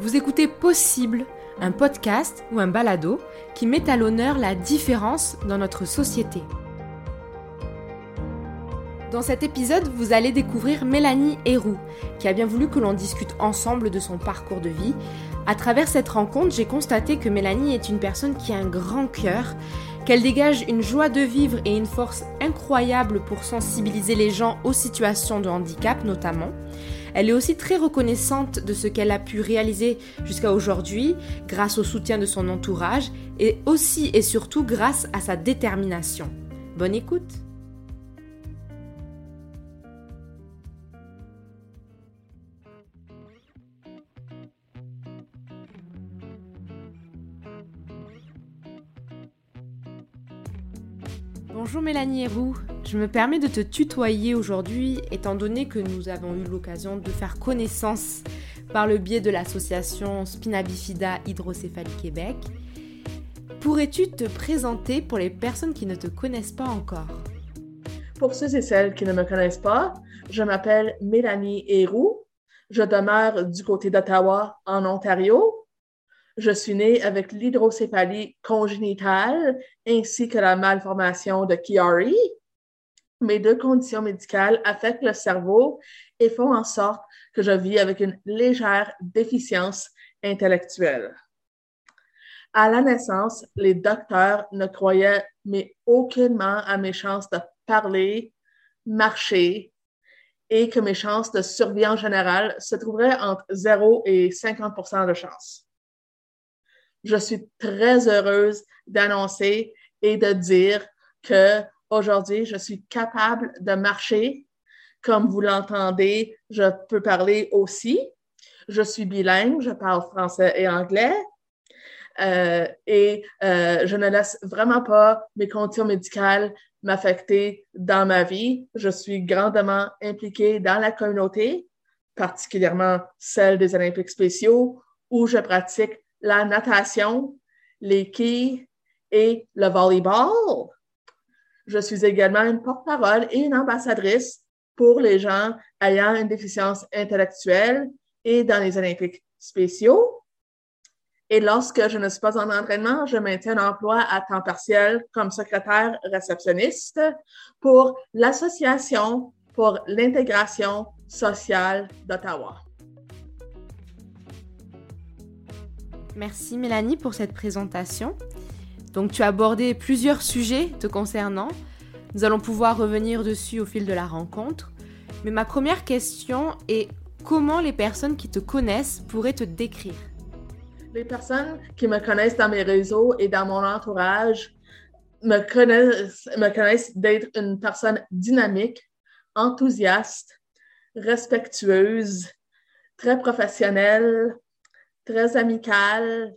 Vous écoutez Possible, un podcast ou un balado qui met à l'honneur la différence dans notre société. Dans cet épisode, vous allez découvrir Mélanie Héroux, qui a bien voulu que l'on discute ensemble de son parcours de vie. À travers cette rencontre, j'ai constaté que Mélanie est une personne qui a un grand cœur, qu'elle dégage une joie de vivre et une force incroyable pour sensibiliser les gens aux situations de handicap notamment. Elle est aussi très reconnaissante de ce qu'elle a pu réaliser jusqu'à aujourd'hui grâce au soutien de son entourage et aussi et surtout grâce à sa détermination. Bonne écoute Bonjour Mélanie Héroux, je me permets de te tutoyer aujourd'hui étant donné que nous avons eu l'occasion de faire connaissance par le biais de l'association Spina Bifida Hydrocéphalie Québec. Pourrais-tu te présenter pour les personnes qui ne te connaissent pas encore? Pour ceux et celles qui ne me connaissent pas, je m'appelle Mélanie Héroux. Je demeure du côté d'Ottawa en Ontario je suis née avec l'hydrocéphalie congénitale ainsi que la malformation de Chiari. Mes deux conditions médicales affectent le cerveau et font en sorte que je vis avec une légère déficience intellectuelle. À la naissance, les docteurs ne croyaient mais aucunement à mes chances de parler, marcher et que mes chances de survie en général se trouveraient entre 0 et 50% de chance je suis très heureuse d'annoncer et de dire que aujourd'hui, je suis capable de marcher. Comme vous l'entendez, je peux parler aussi. Je suis bilingue, je parle français et anglais. Euh, et euh, je ne laisse vraiment pas mes conditions médicales m'affecter dans ma vie. Je suis grandement impliquée dans la communauté, particulièrement celle des Olympiques spéciaux, où je pratique la natation, les et le volleyball. Je suis également une porte-parole et une ambassadrice pour les gens ayant une déficience intellectuelle et dans les Olympiques spéciaux. Et lorsque je ne suis pas en entraînement, je maintiens un emploi à temps partiel comme secrétaire réceptionniste pour l'Association pour l'intégration sociale d'Ottawa. Merci Mélanie pour cette présentation. Donc tu as abordé plusieurs sujets te concernant. Nous allons pouvoir revenir dessus au fil de la rencontre. Mais ma première question est comment les personnes qui te connaissent pourraient te décrire? Les personnes qui me connaissent dans mes réseaux et dans mon entourage me connaissent, me connaissent d'être une personne dynamique, enthousiaste, respectueuse, très professionnelle, très amicale.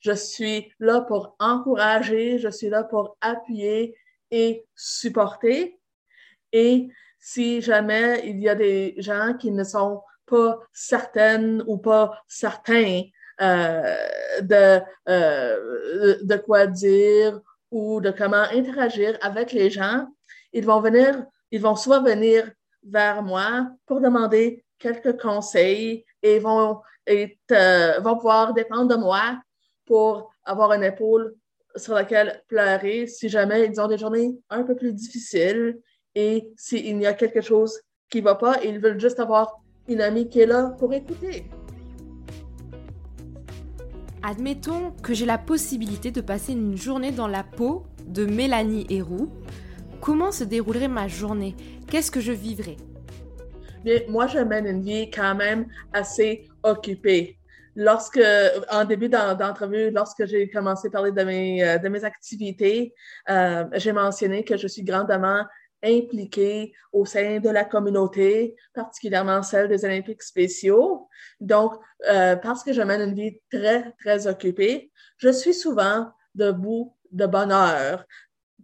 Je suis là pour encourager, je suis là pour appuyer et supporter. Et si jamais il y a des gens qui ne sont pas certaines ou pas certains euh, de, euh, de quoi dire ou de comment interagir avec les gens, ils vont venir, ils vont soit venir vers moi pour demander quelques conseils et vont et euh, pouvoir dépendre de moi pour avoir une épaule sur laquelle pleurer si jamais ils ont des journées un peu plus difficiles et s'il y a quelque chose qui ne va pas, ils veulent juste avoir une amie qui est là pour écouter. Admettons que j'ai la possibilité de passer une journée dans la peau de Mélanie Héroux. Comment se déroulerait ma journée? Qu'est-ce que je vivrais? Moi, je mène une vie quand même assez occupée. Lorsque, en début d'entrevue, lorsque j'ai commencé à parler de mes, euh, activités, euh, j'ai mentionné que je suis grandement impliquée au sein de la communauté, particulièrement celle des Olympiques spéciaux. Donc, euh, parce que je mène une vie très, très occupée, je suis souvent debout de bonne heure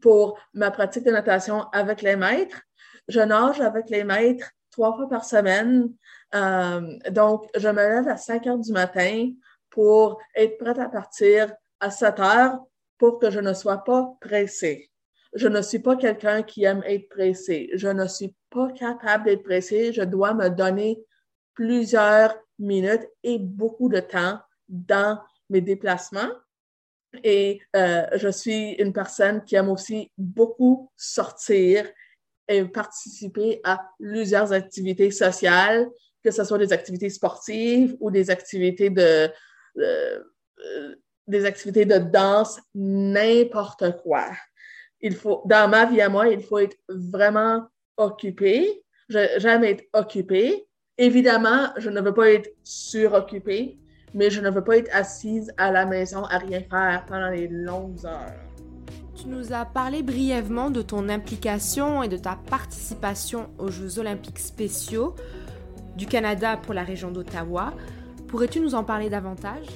pour ma pratique de natation avec les maîtres. Je nage avec les maîtres trois fois par semaine. Euh, donc, je me lève à 5 heures du matin pour être prête à partir à 7 heures pour que je ne sois pas pressée. Je ne suis pas quelqu'un qui aime être pressé. Je ne suis pas capable d'être pressé. Je dois me donner plusieurs minutes et beaucoup de temps dans mes déplacements. Et euh, je suis une personne qui aime aussi beaucoup sortir et participer à plusieurs activités sociales, que ce soit des activités sportives ou des activités de, euh, des activités de danse, n'importe quoi. Il faut, dans ma vie à moi, il faut être vraiment occupé. J'aime être occupé. Évidemment, je ne veux pas être suroccupé, mais je ne veux pas être assise à la maison à rien faire pendant les longues heures. Tu nous as parlé brièvement de ton implication et de ta participation aux Jeux olympiques spéciaux du Canada pour la région d'Ottawa. Pourrais-tu nous en parler davantage?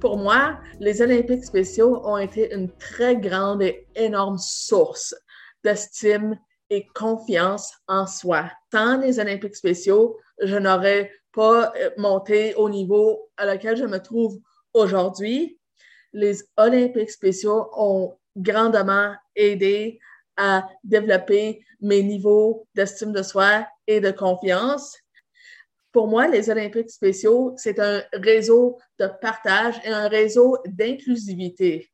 Pour moi, les Olympiques spéciaux ont été une très grande et énorme source d'estime et confiance en soi. Sans les Olympiques spéciaux, je n'aurais pas euh, monté au niveau à lequel je me trouve aujourd'hui. Les Olympiques spéciaux ont grandement aidé à développer mes niveaux d'estime de soi et de confiance. Pour moi, les Olympiques spéciaux, c'est un réseau de partage et un réseau d'inclusivité.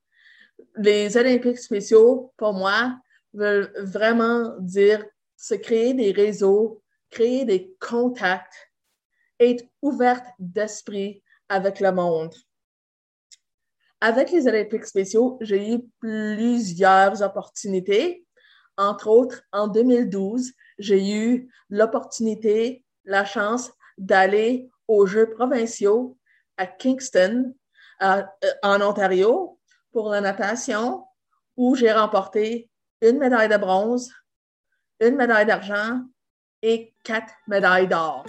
Les Olympiques spéciaux, pour moi, veulent vraiment dire se créer des réseaux, créer des contacts, être ouverte d'esprit avec le monde. Avec les Olympiques spéciaux, j'ai eu plusieurs opportunités. Entre autres, en 2012, j'ai eu l'opportunité, la chance d'aller aux Jeux provinciaux à Kingston, euh, en Ontario, pour la natation, où j'ai remporté une médaille de bronze, une médaille d'argent et quatre médailles d'or.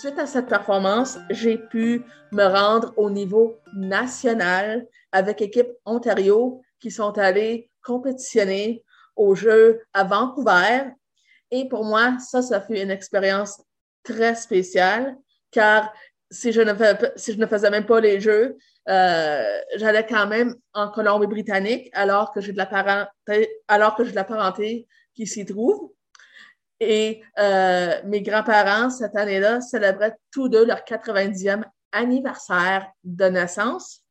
Suite à cette performance, j'ai pu me rendre au niveau national avec l'équipe Ontario qui sont allés compétitionner aux Jeux à Vancouver. Et pour moi, ça, ça fut une expérience très spéciale car si je ne, faisais même pas les Jeux, euh, j'allais quand même en Colombie-Britannique alors que j'ai de la alors que j'ai de la parenté qui s'y trouve. Et euh, mes grands-parents, cette année-là, célébraient tous deux leur 90e anniversaire de naissance.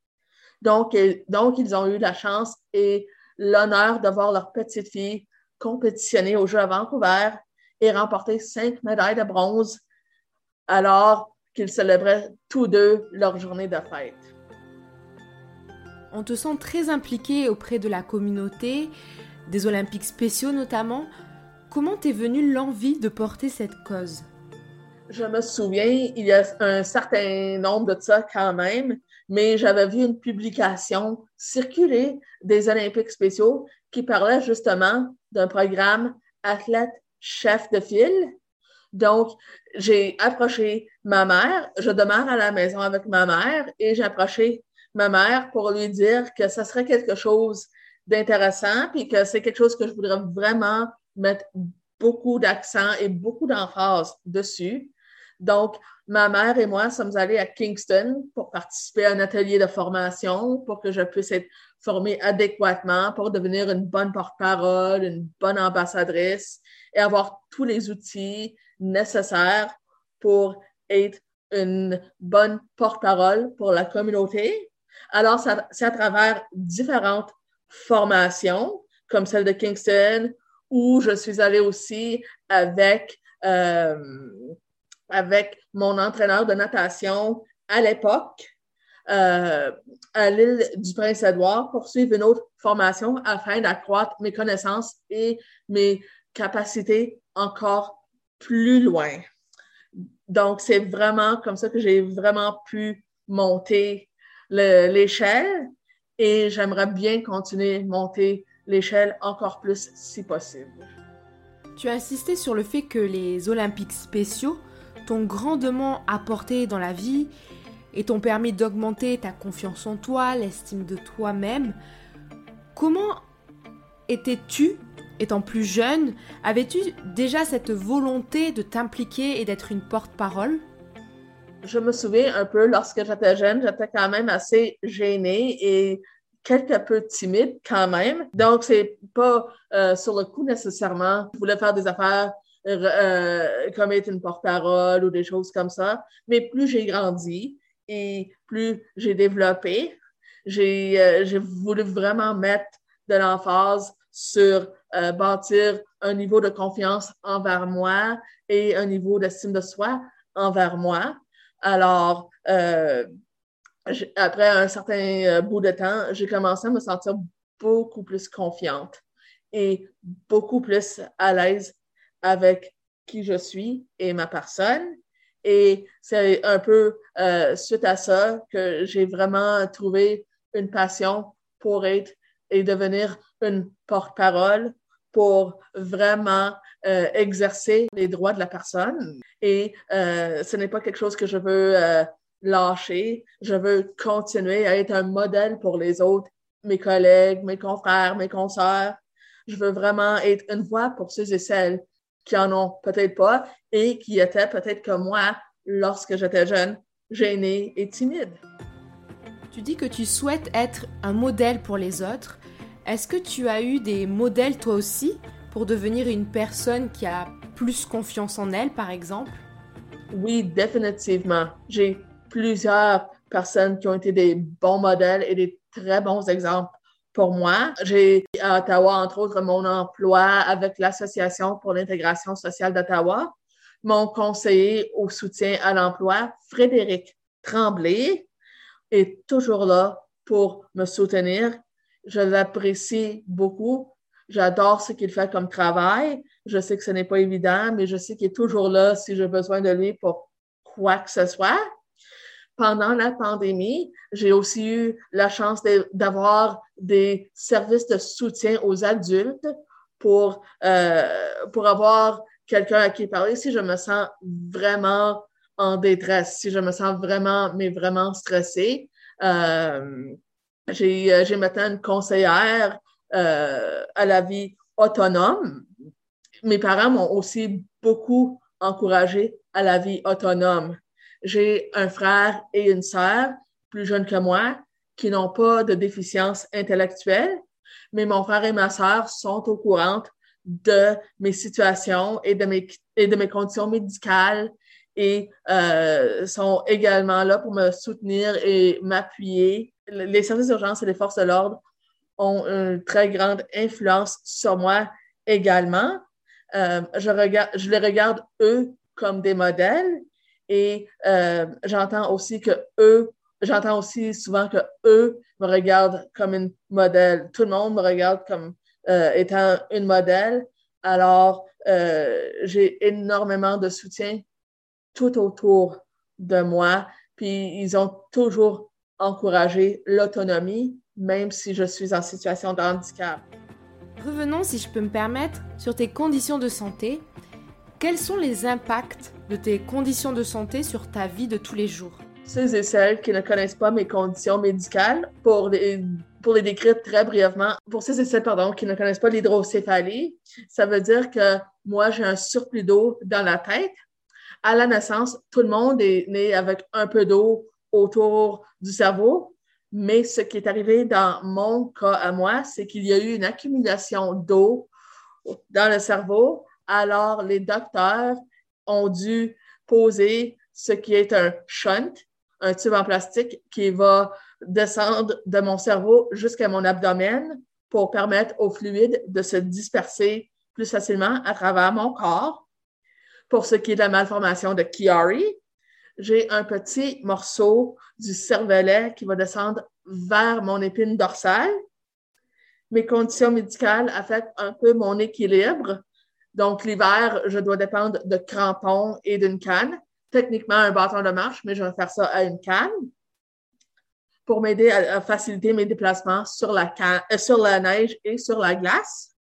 Donc, donc, ils ont eu la chance et l'honneur de voir leur petite fille compétitionner aux Jeux à Vancouver et remporter cinq médailles de bronze alors qu'ils célébraient tous deux leur journée de fête. On te sent très impliqué auprès de la communauté, des Olympiques spéciaux notamment. Comment t'est venue l'envie de porter cette cause? Je me souviens, il y a un certain nombre de ça quand même, mais j'avais vu une publication circuler des Olympiques spéciaux qui parlait justement d'un programme athlète chef de file. Donc, j'ai approché ma mère, je demeure à la maison avec ma mère et j'ai approché ma mère pour lui dire que ça serait quelque chose d'intéressant puis que c'est quelque chose que je voudrais vraiment mettre beaucoup d'accent et beaucoup d'emphase dessus. Donc, ma mère et moi sommes allés à Kingston pour participer à un atelier de formation pour que je puisse être formée adéquatement pour devenir une bonne porte-parole, une bonne ambassadrice et avoir tous les outils nécessaires pour être une bonne porte-parole pour la communauté. Alors, c'est à travers différentes formations, comme celle de Kingston, où je suis allée aussi avec, euh, avec mon entraîneur de natation à l'époque euh, à l'île du Prince-Édouard pour suivre une autre formation afin d'accroître mes connaissances et mes capacités encore plus loin. Donc, c'est vraiment comme ça que j'ai vraiment pu monter l'échelle et j'aimerais bien continuer à monter l'échelle encore plus si possible. Tu as insisté sur le fait que les Olympiques spéciaux t'ont grandement apporté dans la vie et t'ont permis d'augmenter ta confiance en toi, l'estime de toi-même. Comment étais-tu étant plus jeune Avais-tu déjà cette volonté de t'impliquer et d'être une porte-parole? Je me souviens un peu lorsque j'étais jeune, j'étais quand même assez gênée et quelque peu timide quand même. Donc, c'est pas euh, sur le coup nécessairement. Je voulais faire des affaires euh, comme être une porte-parole ou des choses comme ça. Mais plus j'ai grandi et plus j'ai développé, j'ai euh, voulu vraiment mettre de l'emphase sur euh, bâtir un niveau de confiance envers moi et un niveau d'estime de soi envers moi. Alors, euh, après un certain euh, bout de temps, j'ai commencé à me sentir beaucoup plus confiante et beaucoup plus à l'aise avec qui je suis et ma personne. Et c'est un peu euh, suite à ça que j'ai vraiment trouvé une passion pour être et devenir une porte-parole pour vraiment euh, exercer les droits de la personne. Et ce n'est pas quelque chose que je veux lâcher. Je veux continuer à être un modèle pour les autres, mes collègues, mes confrères, mes consoeurs. Je veux vraiment être une voix pour ceux et celles qui en ont peut-être pas et qui étaient peut-être comme moi lorsque j'étais jeune, gênée et timide. Tu dis que tu souhaites être un modèle pour les autres. Est-ce que tu as eu des modèles toi aussi pour devenir une personne qui a plus confiance en elle, par exemple? Oui, définitivement. J'ai plusieurs personnes qui ont été des bons modèles et des très bons exemples pour moi. J'ai à Ottawa, entre autres, mon emploi avec l'Association pour l'intégration sociale d'Ottawa. Mon conseiller au soutien à l'emploi, Frédéric Tremblay, est toujours là pour me soutenir. Je l'apprécie beaucoup. J'adore ce qu'il fait comme travail. Je sais que ce n'est pas évident, mais je sais qu'il est toujours là si j'ai besoin de lui pour quoi que ce soit. Pendant la pandémie, j'ai aussi eu la chance d'avoir des services de soutien aux adultes pour, euh, pour avoir quelqu'un à qui parler si je me sens vraiment en détresse, si je me sens vraiment, mais vraiment stressée. Euh, j'ai, j'ai maintenant une conseillère euh, à la vie autonome. Mes parents m'ont aussi beaucoup encouragé à la vie autonome. J'ai un frère et une sœur plus jeunes que moi qui n'ont pas de déficience intellectuelle, mais mon frère et ma sœur sont au courant de mes situations et de mes, et de mes conditions médicales et euh, sont également là pour me soutenir et m'appuyer. Les services d'urgence et les forces de l'ordre ont une très grande influence sur moi également. Euh, je, regarde, je les regarde eux comme des modèles et euh, j'entends aussi que eux, j'entends aussi souvent que eux me regardent comme une modèle. Tout le monde me regarde comme euh, étant une modèle. Alors, euh, j'ai énormément de soutien tout autour de moi. Puis, ils ont toujours encouragé l'autonomie, même si je suis en situation de handicap. Revenons, si je peux me permettre, sur tes conditions de santé. Quels sont les impacts de tes conditions de santé sur ta vie de tous les jours? Ceux et celles qui ne connaissent pas mes conditions médicales, pour les, pour les décrire très brièvement, pour ceux et celles pardon, qui ne connaissent pas l'hydrocéphalie, ça veut dire que moi, j'ai un surplus d'eau dans la tête. À la naissance, tout le monde est né avec un peu d'eau autour du cerveau, mais ce qui est arrivé dans mon cas à moi, c'est qu'il y a eu une accumulation d'eau dans le cerveau. Alors, les docteurs ont dû poser ce qui est un shunt, un tube en plastique qui va descendre de mon cerveau jusqu'à mon abdomen pour permettre au fluide de se disperser plus facilement à travers mon corps. Pour ce qui est de la malformation de Chiari, j'ai un petit morceau du cervelet qui va descendre vers mon épine dorsale. Mes conditions médicales affectent un peu mon équilibre. Donc, l'hiver, je dois dépendre de crampons et d'une canne. Techniquement, un bâton de marche, mais je vais faire ça à une canne pour m'aider à, faciliter mes déplacements sur la, euh, sur la neige et sur la glace.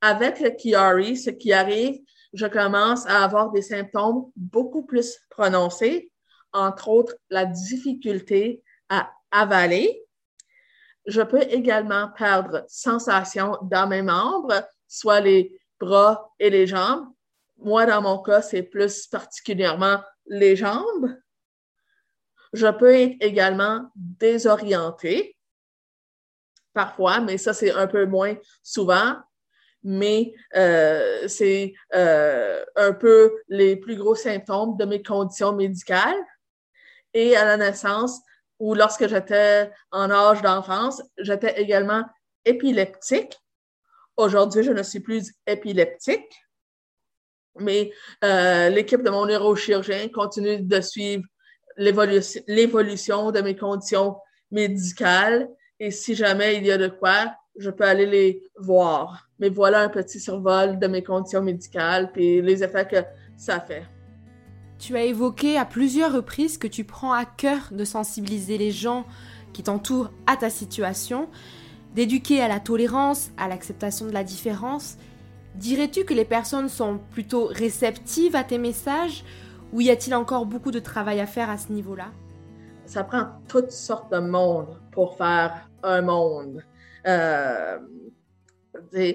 Avec le Chiari, ce qui arrive, je commence à avoir des symptômes beaucoup plus prononcés, entre autres la difficulté à avaler. Je peux également perdre sensation dans mes membres, soit les bras et les jambes. Moi, dans mon cas, c'est plus particulièrement les jambes. Je peux être également désorientée. parfois, mais ça, c'est un peu moins souvent. Mais euh, c'est euh, un peu les plus gros symptômes de mes conditions médicales. Et à la naissance, ou lorsque j'étais en âge d'enfance, j'étais également épileptique. Aujourd'hui, je ne suis plus épileptique, mais euh, l'équipe de mon neurochirurgien continue de suivre l'évolution de mes conditions médicales et si jamais il y a de quoi, je peux aller les voir. Mais voilà un petit survol de mes conditions médicales et les effets que ça fait. Tu as évoqué à plusieurs reprises que tu prends à cœur de sensibiliser les gens qui t'entourent à ta situation, d'éduquer à la tolérance, à l'acceptation de la différence. Dirais-tu que les personnes sont plutôt réceptives à tes messages ou y a-t-il encore beaucoup de travail à faire à ce niveau-là? Ça prend toutes sortes de monde pour faire un monde. Euh, euh,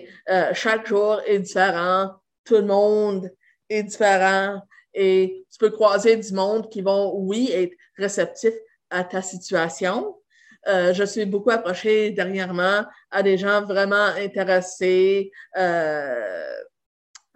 chaque jour est différent, tout le monde est différent et tu peux croiser du monde qui vont, oui, être réceptifs à ta situation. Euh, je suis beaucoup approchée dernièrement à des gens vraiment intéressés,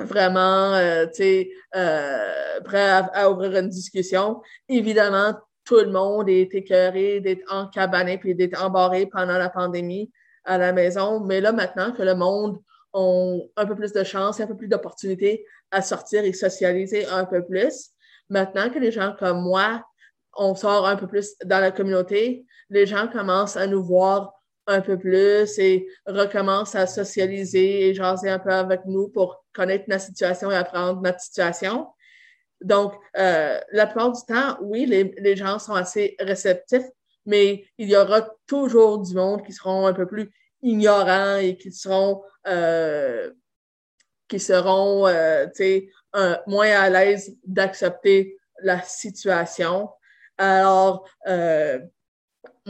vraiment, euh, tu sais, euh, prêt à, ouvrir une discussion. Évidemment, tout le monde est écœuré d'être encabané puis d'être embarré pendant la pandémie à la maison. Mais là, maintenant que le monde a un peu plus de chance, un peu plus d'opportunités à sortir et socialiser un peu plus, maintenant que les gens comme moi, on sort un peu plus dans la communauté, les gens commencent à nous voir un peu plus et recommence à socialiser et jaser un peu avec nous pour connaître notre situation et apprendre notre situation. Donc, euh, la plupart du temps, oui, les, gens sont assez réceptifs, mais il y aura toujours du monde qui seront un peu plus ignorants et qui seront, euh, qui euh, moins à l'aise d'accepter la situation. Alors,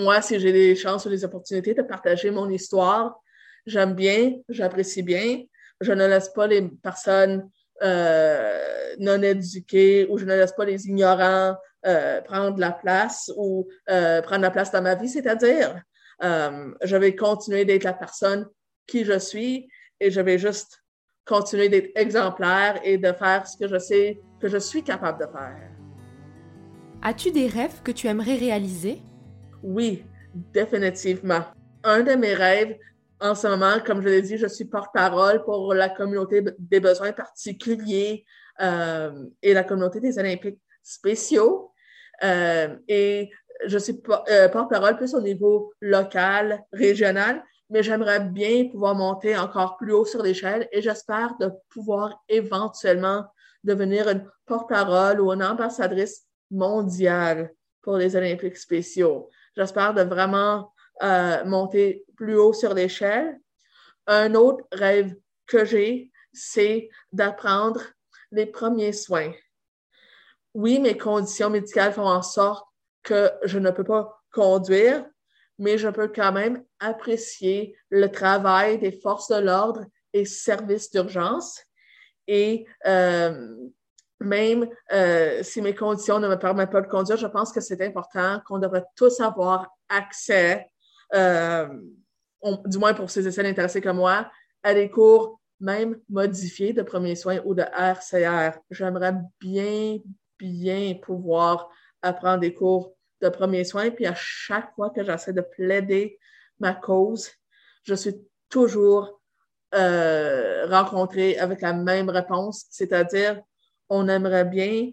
moi, si j'ai des chances ou des opportunités de partager mon histoire, j'aime bien, j'apprécie bien. Je ne laisse pas les personnes euh, non éduquées ou je ne laisse pas les ignorants euh, prendre la place ou euh, prendre la place dans ma vie. C'est-à-dire, je vais continuer d'être la personne qui je suis et je vais juste continuer d'être exemplaire et de faire ce que je sais que je suis capable de faire. As-tu des rêves que tu aimerais réaliser? Oui, définitivement. Un de mes rêves en ce moment, comme je l'ai dit, je suis porte-parole pour la communauté des besoins particuliers euh, et la communauté des Olympiques spéciaux. Euh, et je suis euh, porte-parole plus au niveau local, régional, mais j'aimerais bien pouvoir monter encore plus haut sur l'échelle et j'espère de pouvoir éventuellement devenir une porte-parole ou une ambassadrice mondiale pour les Olympiques spéciaux. J'espère de vraiment euh, monter plus haut sur l'échelle. Un autre rêve que j'ai, c'est d'apprendre les premiers soins. Oui, mes conditions médicales font en sorte que je ne peux pas conduire, mais je peux quand même apprécier le travail des forces de l'ordre et services d'urgence. Et euh, même euh, si mes conditions ne me permettent pas de conduire, je pense que c'est important qu'on devrait tous avoir accès, euh, du moins pour ces essais intéressés comme moi, à des cours même modifiés de premiers soins ou de RCR. J'aimerais bien, bien pouvoir apprendre des cours de premiers soins. Puis à chaque fois que j'essaie de plaider ma cause, je suis toujours euh, rencontrée avec la même réponse, c'est-à-dire on aimerait bien,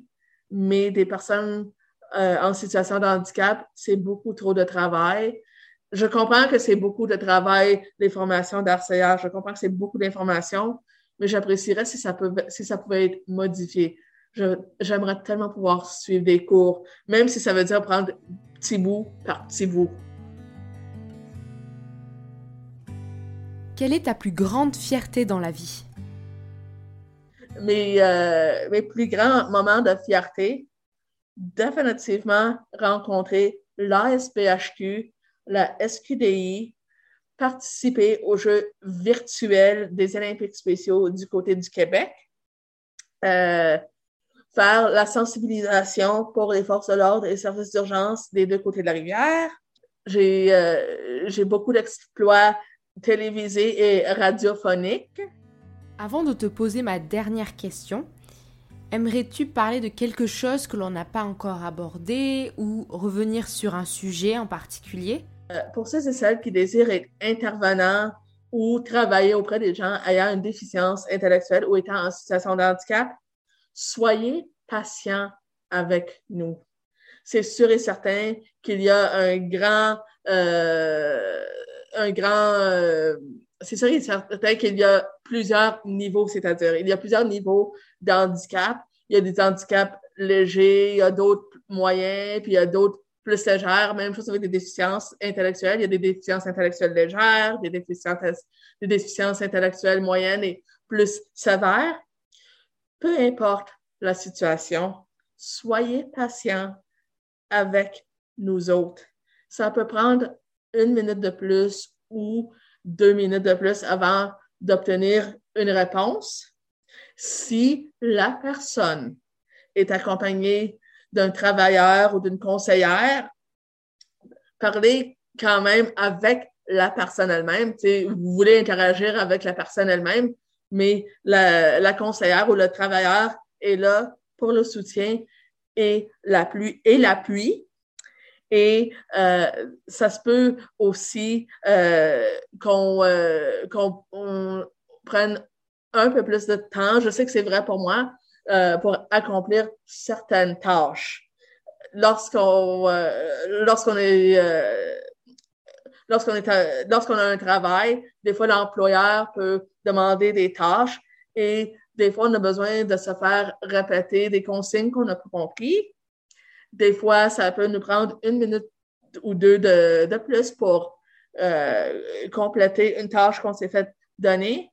mais des personnes euh, en situation de handicap, c'est beaucoup trop de travail. Je comprends que c'est beaucoup de travail, les formations d'RCA, je comprends que c'est beaucoup d'informations, mais j'apprécierais si si ça pouvait être modifié. J'aimerais tellement pouvoir suivre des cours, même si ça veut dire prendre petit bout par petit bout. Quelle est ta plus grande fierté dans la vie? Mes, euh, mes plus grands moments de fierté, définitivement rencontrer l'ASPHQ, la SQDI, participer aux Jeux virtuels des Olympiques spéciaux du côté du Québec, euh, faire la sensibilisation pour les forces de l'ordre et les services d'urgence des deux côtés de la rivière. j'ai euh, beaucoup d'exploits télévisés et radiophoniques. Avant de te poser ma dernière question, aimerais-tu parler de quelque chose que l'on n'a pas encore abordé ou revenir sur un sujet en particulier? Euh, pour ceux et celles qui désirent être intervenants ou travailler auprès des gens ayant une déficience intellectuelle ou étant en situation de handicap, soyez patients avec nous. C'est sûr et certain qu'il y a un grand, euh, un grand, euh, c'est sûr et certain qu'il y a plusieurs niveaux, c'est-à-dire il y a plusieurs niveaux d'handicap. Il y a des handicaps légers, il y a d'autres moyens, puis il y a d'autres plus légères, même chose avec des déficiences intellectuelles. Il y a des déficiences intellectuelles légères, des déficiences, des déficiences intellectuelles moyennes et plus sévères. Peu importe la situation, soyez patient avec nous autres. Ça peut prendre une minute de plus ou deux minutes de plus avant d'obtenir une réponse. Si la personne est accompagnée d'un travailleur ou d'une conseillère, parlez quand même avec la personne elle-même. Vous voulez interagir avec la personne elle-même, mais la, conseillère ou le travailleur est là pour le soutien et. Et l'appui. Et euh, ça se peut aussi euh, qu'on euh, qu'on prenne un peu plus de temps. Je sais que c'est vrai pour moi, euh, pour accomplir certaines tâches. Lorsqu'on euh, lorsqu'on est lorsqu'on lorsqu'on a un travail, des fois l'employeur peut demander des tâches et des fois on a besoin de se faire répéter des consignes qu'on n'a pas compris. Des fois, ça peut nous prendre une minute ou deux de, de plus pour euh, compléter une tâche qu'on s'est fait donner.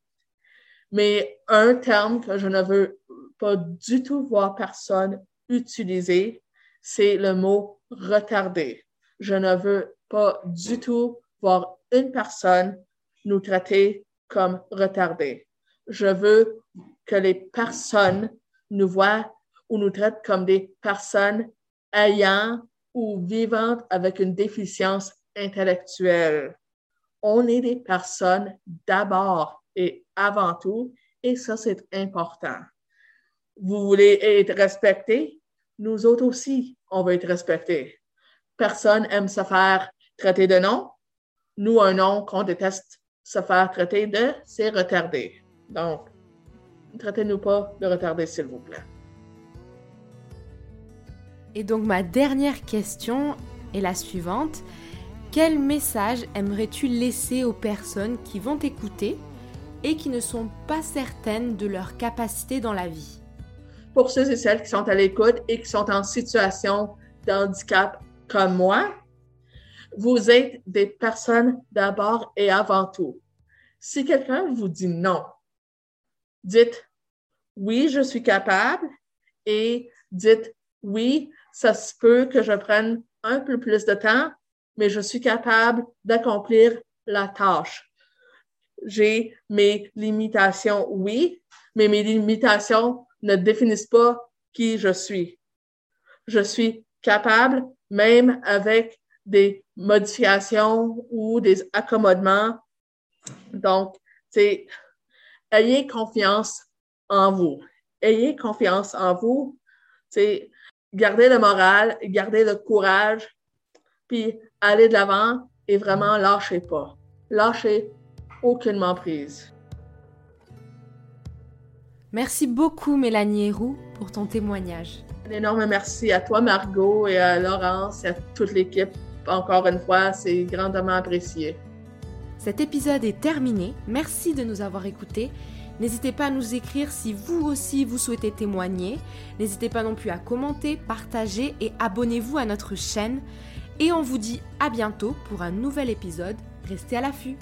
Mais un terme que je ne veux pas du tout voir personne utiliser, c'est le mot retardé. Je ne veux pas du tout voir une personne nous traiter comme retardé. Je veux que les personnes nous voient ou nous traitent comme des personnes ayant ou vivantes avec une déficience intellectuelle. On est des personnes d'abord et avant tout, et ça, c'est important vous voulez être respecté, nous autres aussi, on veut être respectés. Personne aime se faire traiter de nom. Nous, un nom qu'on déteste se faire traiter de, c'est retardé. Donc, traitez-nous pas de retardé, s'il vous plaît. Et donc, ma dernière question est la suivante. Quel message aimerais-tu laisser aux personnes qui vont t'écouter et qui ne sont pas certaines de leur capacité dans la vie? pour ceux et celles qui sont à l'écoute et qui sont en situation de handicap comme moi, vous êtes des personnes d'abord et avant tout. Si quelqu'un vous dit non, dites oui, je suis capable et dites oui, ça se peut que je prenne un peu plus de temps, mais je suis capable d'accomplir la tâche. J'ai mes limitations, oui, mais mes limitations ne définissent pas qui je suis. Je suis capable, même avec des modifications ou des accommodements. Donc, c'est ayez confiance en vous. Ayez confiance en vous. C'est garder le moral, garder le courage, puis aller de l'avant et vraiment lâchez pas. Lâchez aucunement prise. Merci beaucoup Mélanie Héroux pour ton témoignage. Un énorme merci à toi Margot et à Laurence et à toute l'équipe. Encore une fois, c'est grandement apprécié. Cet épisode est terminé. Merci de nous avoir écoutés. N'hésitez pas à nous écrire si vous aussi vous souhaitez témoigner. N'hésitez pas non plus à commenter, partager et abonnez-vous à notre chaîne. Et on vous dit à bientôt pour un nouvel épisode. Restez à l'affût.